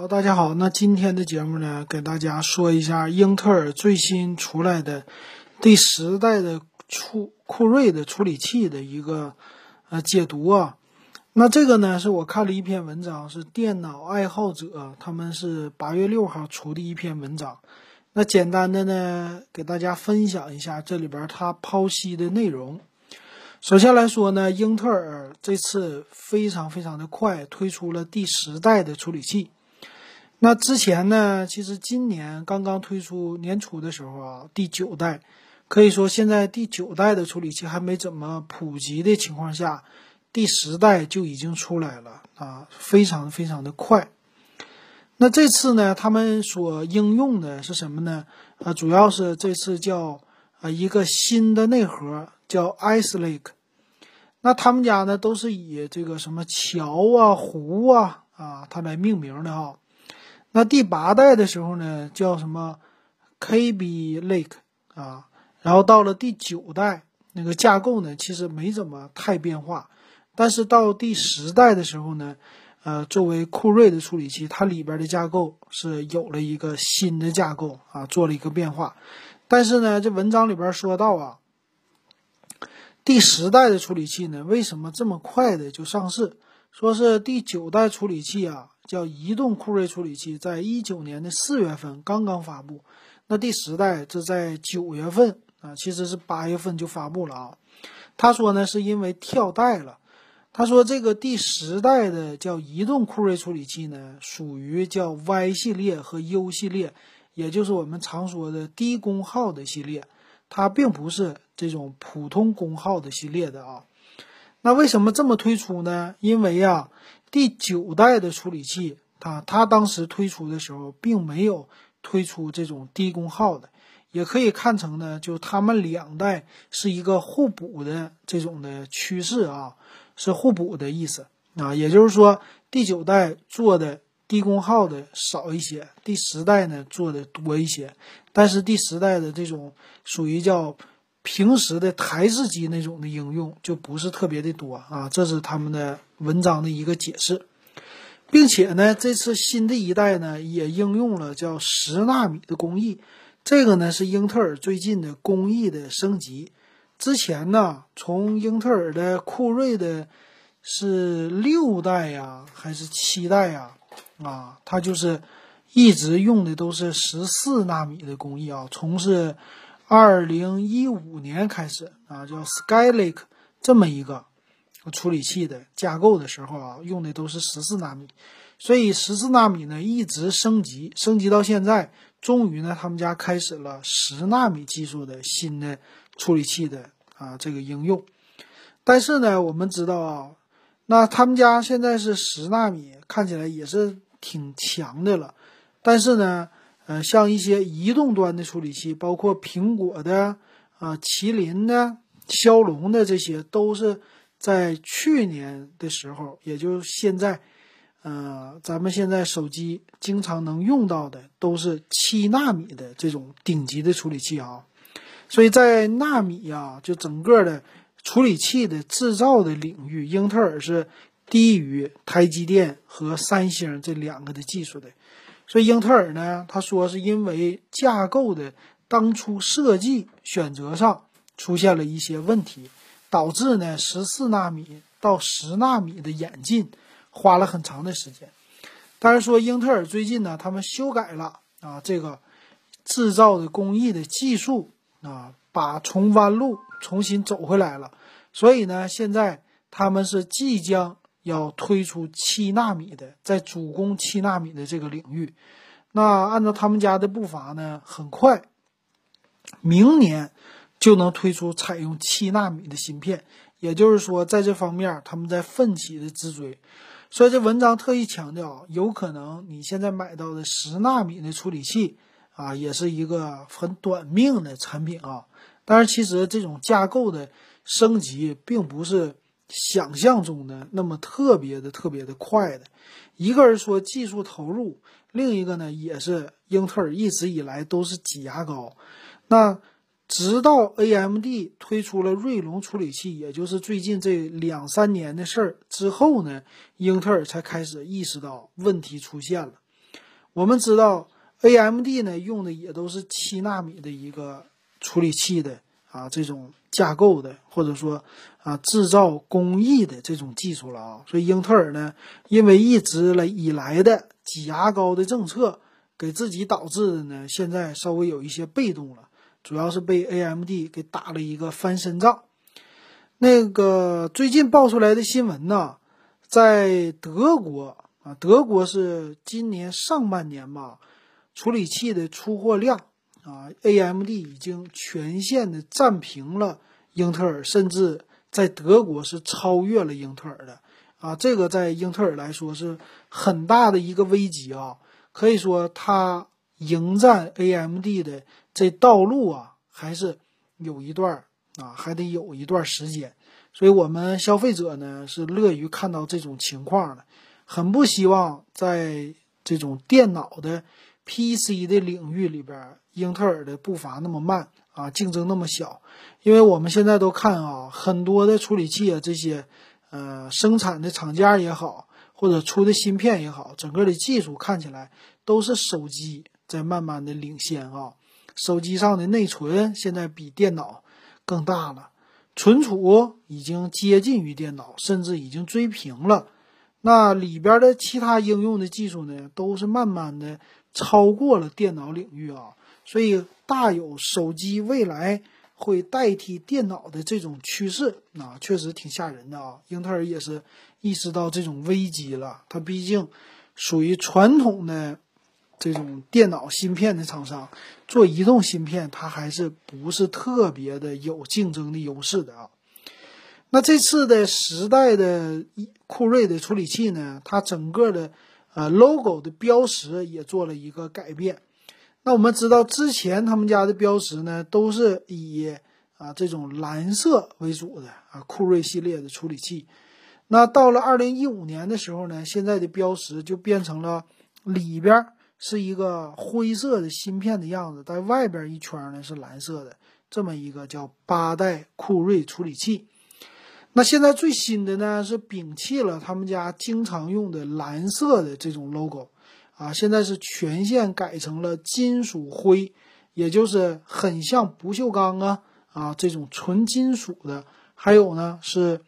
好，大家好，那今天的节目呢，给大家说一下英特尔最新出来的第十代的处酷睿的处理器的一个呃解读啊。那这个呢，是我看了一篇文章，是电脑爱好者他们是八月六号出的一篇文章。那简单的呢，给大家分享一下这里边它剖析的内容。首先来说呢，英特尔这次非常非常的快推出了第十代的处理器。那之前呢，其实今年刚刚推出年初的时候啊，第九代，可以说现在第九代的处理器还没怎么普及的情况下，第十代就已经出来了啊，非常非常的快。那这次呢，他们所应用的是什么呢？啊，主要是这次叫啊一个新的内核叫 Ice Lake。那他们家呢都是以这个什么桥啊、湖啊啊它来命名的哈。那第八代的时候呢，叫什么 KB Lake 啊，然后到了第九代，那个架构呢，其实没怎么太变化，但是到第十代的时候呢，呃，作为酷睿的处理器，它里边的架构是有了一个新的架构啊，做了一个变化，但是呢，这文章里边说到啊，第十代的处理器呢，为什么这么快的就上市？说是第九代处理器啊。叫移动酷睿处理器，在一九年的四月份刚刚发布。那第十代这在九月份啊，其实是八月份就发布了啊。他说呢，是因为跳代了。他说这个第十代的叫移动酷睿处理器呢，属于叫 Y 系列和 U 系列，也就是我们常说的低功耗的系列，它并不是这种普通功耗的系列的啊。那为什么这么推出呢？因为呀。第九代的处理器，它它当时推出的时候，并没有推出这种低功耗的，也可以看成呢，就他们两代是一个互补的这种的趋势啊，是互补的意思啊。也就是说，第九代做的低功耗的少一些，第十代呢做的多一些，但是第十代的这种属于叫。平时的台式机那种的应用就不是特别的多啊，这是他们的文章的一个解释，并且呢，这次新的一代呢也应用了叫十纳米的工艺，这个呢是英特尔最近的工艺的升级。之前呢，从英特尔的酷睿的是六代呀还是七代呀啊，它就是一直用的都是十四纳米的工艺啊，从是。二零一五年开始啊，叫 Skylake 这么一个处理器的架构的时候啊，用的都是十四纳米，所以十四纳米呢一直升级，升级到现在，终于呢他们家开始了十纳米技术的新的处理器的啊这个应用。但是呢，我们知道啊，那他们家现在是十纳米，看起来也是挺强的了，但是呢。呃，像一些移动端的处理器，包括苹果的、啊麒麟的、骁龙的，这些都是在去年的时候，也就现在，呃，咱们现在手机经常能用到的，都是七纳米的这种顶级的处理器啊。所以在纳米啊，就整个的处理器的制造的领域，英特尔是低于台积电和三星这两个的技术的。所以英特尔呢，他说是因为架构的当初设计选择上出现了一些问题，导致呢十四纳米到十纳米的演进花了很长的时间。但是说英特尔最近呢，他们修改了啊这个制造的工艺的技术啊，把从弯路重新走回来了。所以呢，现在他们是即将。要推出七纳米的，在主攻七纳米的这个领域，那按照他们家的步伐呢，很快，明年就能推出采用七纳米的芯片。也就是说，在这方面他们在奋起的直追。所以这文章特意强调，有可能你现在买到的十纳米的处理器啊，也是一个很短命的产品啊。但是其实这种架构的升级并不是。想象中的那么特别的、特别的快的，一个人说技术投入，另一个呢也是英特尔一直以来都是挤牙膏。那直到 AMD 推出了锐龙处理器，也就是最近这两三年的事儿之后呢，英特尔才开始意识到问题出现了。我们知道 AMD 呢用的也都是七纳米的一个处理器的啊这种架构的，或者说啊制造工艺的这种技术了啊。所以英特尔呢，因为一直来以来的挤牙膏的政策，给自己导致的呢，现在稍微有一些被动了，主要是被 AMD 给打了一个翻身仗。那个最近爆出来的新闻呢，在德国啊，德国是今年上半年吧，处理器的出货量啊，AMD 已经全线的占平了英特尔，甚至在德国是超越了英特尔的啊，这个在英特尔来说是很大的一个危机啊，可以说它迎战 AMD 的这道路啊，还是有一段。啊，还得有一段时间，所以我们消费者呢是乐于看到这种情况的，很不希望在这种电脑的 PC 的领域里边，英特尔的步伐那么慢啊，竞争那么小，因为我们现在都看啊，很多的处理器啊，这些呃生产的厂家也好，或者出的芯片也好，整个的技术看起来都是手机在慢慢的领先啊，手机上的内存现在比电脑。更大了，存储已经接近于电脑，甚至已经追平了。那里边的其他应用的技术呢，都是慢慢的超过了电脑领域啊，所以大有手机未来会代替电脑的这种趋势啊，确实挺吓人的啊。英特尔也是意识到这种危机了，它毕竟属于传统的。这种电脑芯片的厂商做移动芯片，它还是不是特别的有竞争的优势的啊？那这次的时代的酷睿的处理器呢，它整个的呃 logo 的标识也做了一个改变。那我们知道之前他们家的标识呢，都是以啊这种蓝色为主的啊酷睿系列的处理器。那到了二零一五年的时候呢，现在的标识就变成了里边。是一个灰色的芯片的样子，在外边一圈呢是蓝色的，这么一个叫八代酷睿处理器。那现在最新的呢是摒弃了他们家经常用的蓝色的这种 logo，啊，现在是全线改成了金属灰，也就是很像不锈钢啊啊这种纯金属的。还有呢是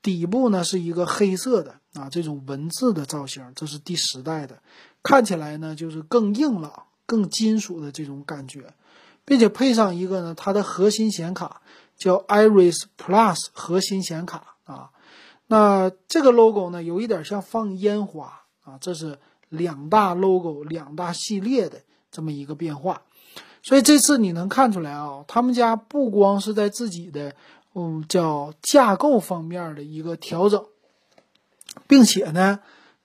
底部呢是一个黑色的啊这种文字的造型，这是第十代的。看起来呢，就是更硬朗、更金属的这种感觉，并且配上一个呢，它的核心显卡叫 Iris Plus 核心显卡啊。那这个 logo 呢，有一点像放烟花啊。这是两大 logo、两大系列的这么一个变化。所以这次你能看出来啊，他们家不光是在自己的嗯叫架构方面的一个调整，并且呢。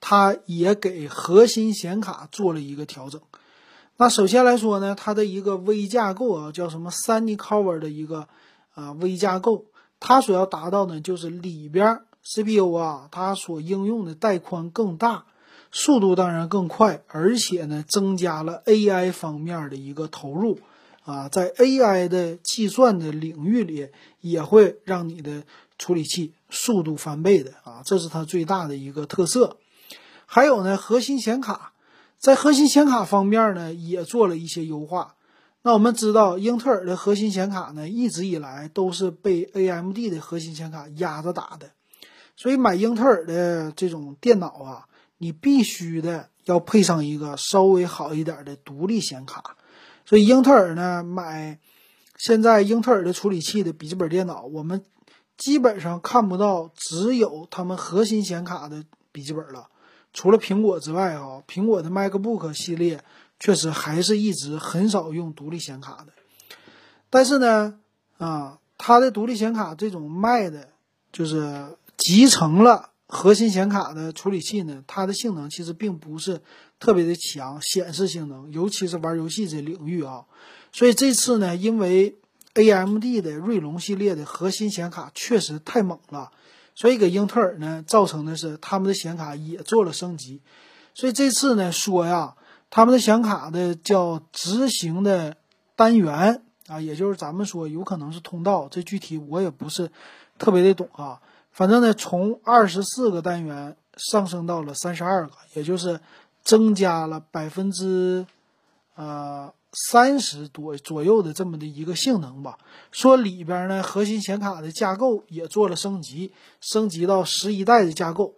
它也给核心显卡做了一个调整。那首先来说呢，它的一个微架构啊，叫什么 Sunny Cover 的一个啊微架构，它所要达到呢，就是里边 CPU 啊，它所应用的带宽更大，速度当然更快，而且呢，增加了 AI 方面的一个投入啊，在 AI 的计算的领域里，也会让你的处理器速度翻倍的啊，这是它最大的一个特色。还有呢，核心显卡在核心显卡方面呢也做了一些优化。那我们知道，英特尔的核心显卡呢一直以来都是被 AMD 的核心显卡压着打的，所以买英特尔的这种电脑啊，你必须的要配上一个稍微好一点的独立显卡。所以英特尔呢买现在英特尔的处理器的笔记本电脑，我们基本上看不到只有他们核心显卡的笔记本了。除了苹果之外啊，苹果的 MacBook 系列确实还是一直很少用独立显卡的。但是呢，啊，它的独立显卡这种卖的，就是集成了核心显卡的处理器呢，它的性能其实并不是特别的强，显示性能，尤其是玩游戏这领域啊。所以这次呢，因为 AMD 的锐龙系列的核心显卡确实太猛了。所以给英特尔呢，造成的是他们的显卡也做了升级。所以这次呢说呀，他们的显卡的叫执行的单元啊，也就是咱们说有可能是通道，这具体我也不是特别的懂啊。反正呢，从二十四个单元上升到了三十二个，也就是增加了百分之呃三十多左右的这么的一个性能吧。说里边呢，核心显卡的架构也做了升级，升级到十一代的架构。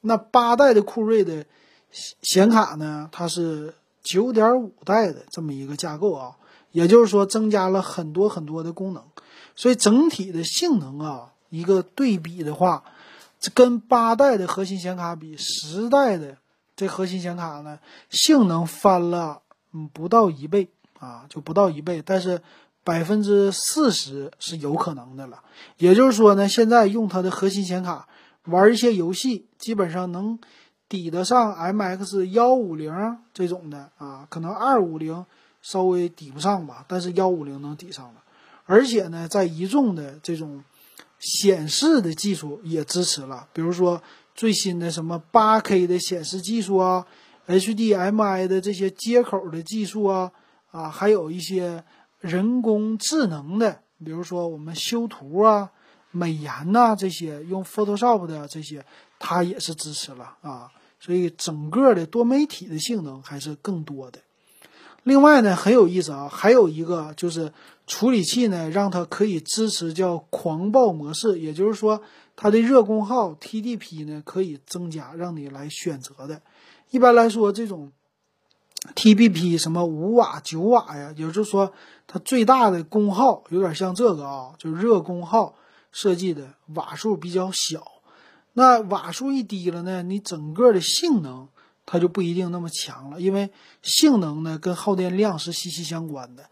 那八代的酷睿的显卡呢，它是九点五代的这么一个架构啊，也就是说增加了很多很多的功能。所以整体的性能啊，一个对比的话，跟八代的核心显卡比，十代的这核心显卡呢，性能翻了嗯不到一倍啊，就不到一倍，但是百分之四十是有可能的了。也就是说呢，现在用它的核心显卡玩一些游戏，基本上能抵得上 MX 幺五零这种的啊，可能二五零稍微抵不上吧，但是幺五零能抵上了。而且呢，在一众的这种显示的技术也支持了，比如说最新的什么八 K 的显示技术啊，HDMI 的这些接口的技术啊，啊，还有一些人工智能的，比如说我们修图啊、美颜呐这些用 Photoshop 的这些，它也是支持了啊，所以整个的多媒体的性能还是更多的。另外呢，很有意思啊，还有一个就是处理器呢，让它可以支持叫狂暴模式，也就是说它的热功耗 TDP 呢可以增加，让你来选择的。一般来说，这种 TBP 什么五瓦、九瓦呀，也就是说它最大的功耗有点像这个啊，就热功耗设计的瓦数比较小。那瓦数一低了呢，你整个的性能。它就不一定那么强了，因为性能呢跟耗电量是息息相关的。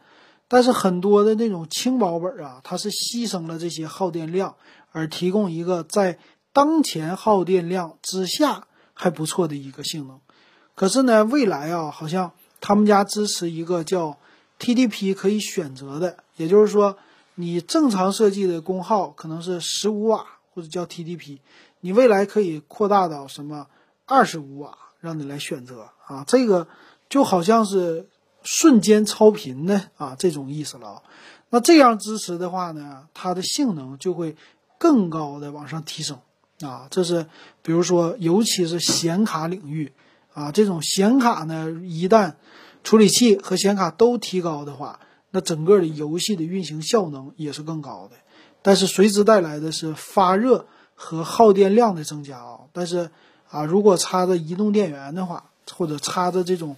但是很多的那种轻薄本啊，它是牺牲了这些耗电量，而提供一个在当前耗电量之下还不错的一个性能。可是呢，未来啊，好像他们家支持一个叫 TDP 可以选择的，也就是说，你正常设计的功耗可能是十五瓦或者叫 TDP，你未来可以扩大到什么二十五瓦。让你来选择啊，这个就好像是瞬间超频的啊这种意思了啊。那这样支持的话呢，它的性能就会更高的往上提升啊。这是比如说，尤其是显卡领域啊，这种显卡呢，一旦处理器和显卡都提高的话，那整个的游戏的运行效能也是更高的。但是随之带来的是发热和耗电量的增加啊。但是啊，如果插着移动电源的话，或者插着这种，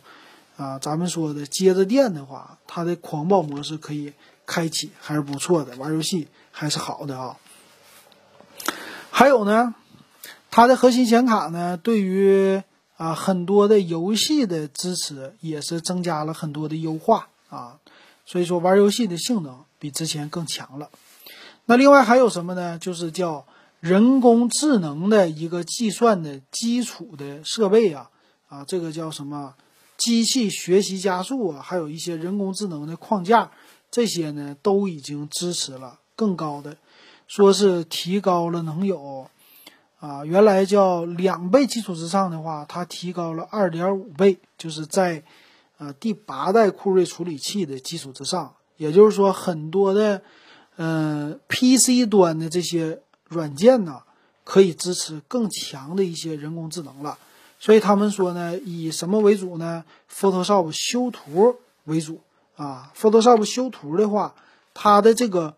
啊，咱们说的接着电的话，它的狂暴模式可以开启，还是不错的，玩游戏还是好的啊。还有呢，它的核心显卡呢，对于啊很多的游戏的支持也是增加了很多的优化啊，所以说玩游戏的性能比之前更强了。那另外还有什么呢？就是叫。人工智能的一个计算的基础的设备啊，啊，这个叫什么？机器学习加速啊，还有一些人工智能的框架，这些呢都已经支持了更高的，说是提高了能有啊，原来叫两倍基础之上的话，它提高了二点五倍，就是在呃第八代酷睿处理器的基础之上，也就是说很多的嗯 PC 端的这些。软件呢，可以支持更强的一些人工智能了，所以他们说呢，以什么为主呢？Photoshop 修图为主啊。Photoshop 修图的话，它的这个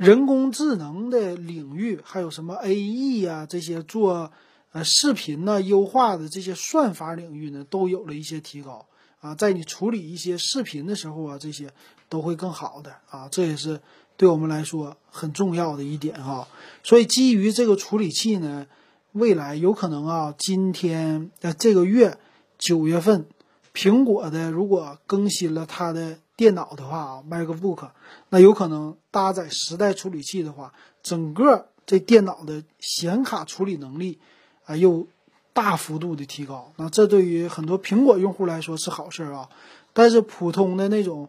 人工智能的领域，还有什么 AE 呀这些做呃视频呢优化的这些算法领域呢，都有了一些提高啊。在你处理一些视频的时候啊，这些都会更好的啊。这也是。对我们来说很重要的一点哈，所以基于这个处理器呢，未来有可能啊，今天呃这个月九月份，苹果的如果更新了它的电脑的话啊，MacBook，那有可能搭载十代处理器的话，整个这电脑的显卡处理能力啊又大幅度的提高，那这对于很多苹果用户来说是好事啊，但是普通的那种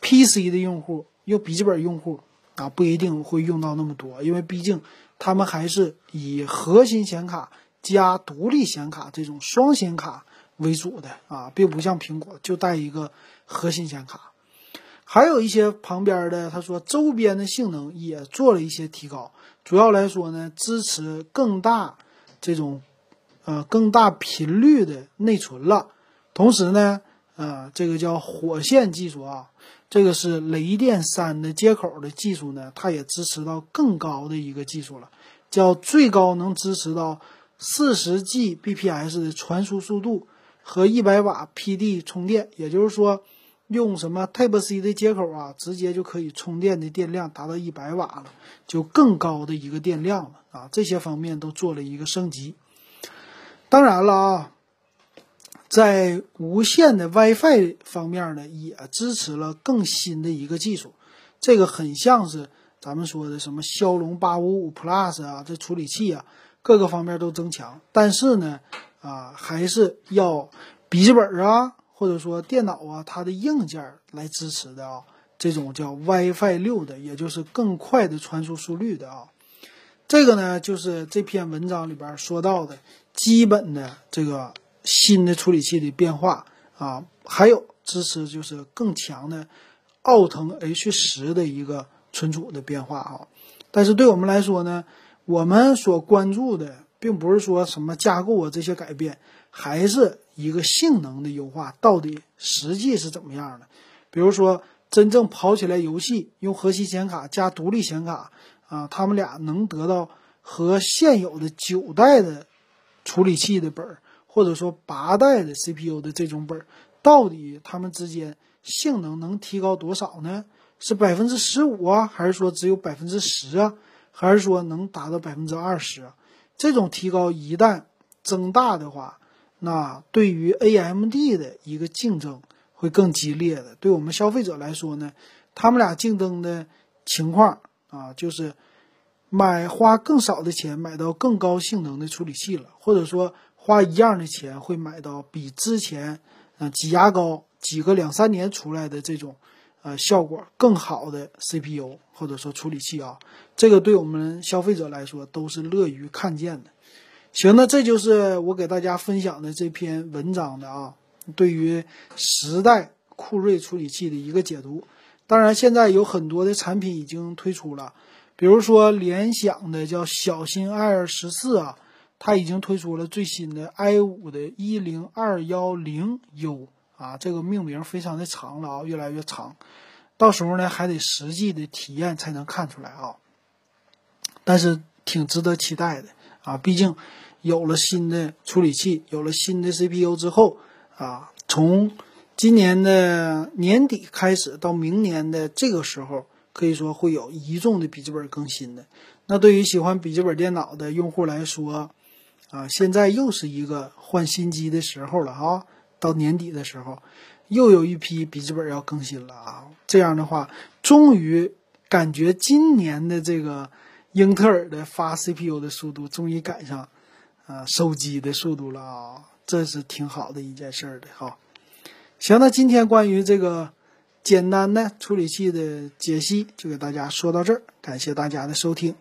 PC 的用户，用笔记本用户。啊，不一定会用到那么多，因为毕竟他们还是以核心显卡加独立显卡这种双显卡为主的啊，并不像苹果就带一个核心显卡。还有一些旁边的，他说周边的性能也做了一些提高，主要来说呢，支持更大这种呃更大频率的内存了。同时呢，呃，这个叫火线技术啊，这个是雷电三的接口的技术呢，它也支持到更高的一个技术了，叫最高能支持到四十 Gbps 的传输速度和一百瓦 PD 充电，也就是说。用什么 Type C 的接口啊，直接就可以充电的电量达到一百瓦了，就更高的一个电量了啊！这些方面都做了一个升级。当然了啊，在无线的 WiFi 方面呢，也支持了更新的一个技术。这个很像是咱们说的什么骁龙八五五 Plus 啊，这处理器啊，各个方面都增强。但是呢，啊，还是要笔记本啊。或者说电脑啊，它的硬件来支持的啊，这种叫 WiFi 六的，也就是更快的传输速率的啊，这个呢就是这篇文章里边说到的基本的这个新的处理器的变化啊，还有支持就是更强的奥腾 H 十的一个存储的变化啊。但是对我们来说呢，我们所关注的并不是说什么架构啊这些改变，还是。一个性能的优化到底实际是怎么样的？比如说，真正跑起来游戏用核心显卡加独立显卡啊，他们俩能得到和现有的九代的处理器的本儿，或者说八代的 CPU 的这种本儿，到底它们之间性能能提高多少呢？是百分之十五啊，还是说只有百分之十啊？还是说能达到百分之二十啊？这种提高一旦增大的话，那对于 AMD 的一个竞争会更激烈的，对我们消费者来说呢，他们俩竞争的情况啊，就是买花更少的钱买到更高性能的处理器了，或者说花一样的钱会买到比之前啊挤牙膏挤个两三年出来的这种呃效果更好的 CPU 或者说处理器啊，这个对我们消费者来说都是乐于看见的。行，那这就是我给大家分享的这篇文章的啊，对于十代酷睿处理器的一个解读。当然，现在有很多的产品已经推出了，比如说联想的叫小新 Air 十四啊，它已经推出了最新的 i 五的一零二幺零 U 啊，这个命名非常的长了啊，越来越长，到时候呢还得实际的体验才能看出来啊，但是挺值得期待的啊，毕竟。有了新的处理器，有了新的 CPU 之后，啊，从今年的年底开始到明年的这个时候，可以说会有一众的笔记本更新的。那对于喜欢笔记本电脑的用户来说，啊，现在又是一个换新机的时候了啊。到年底的时候，又有一批笔记本要更新了啊。这样的话，终于感觉今年的这个英特尔的发 CPU 的速度终于赶上。啊，手机的速度了啊，这是挺好的一件事儿的哈。行，那今天关于这个简单的处理器的解析就给大家说到这儿，感谢大家的收听。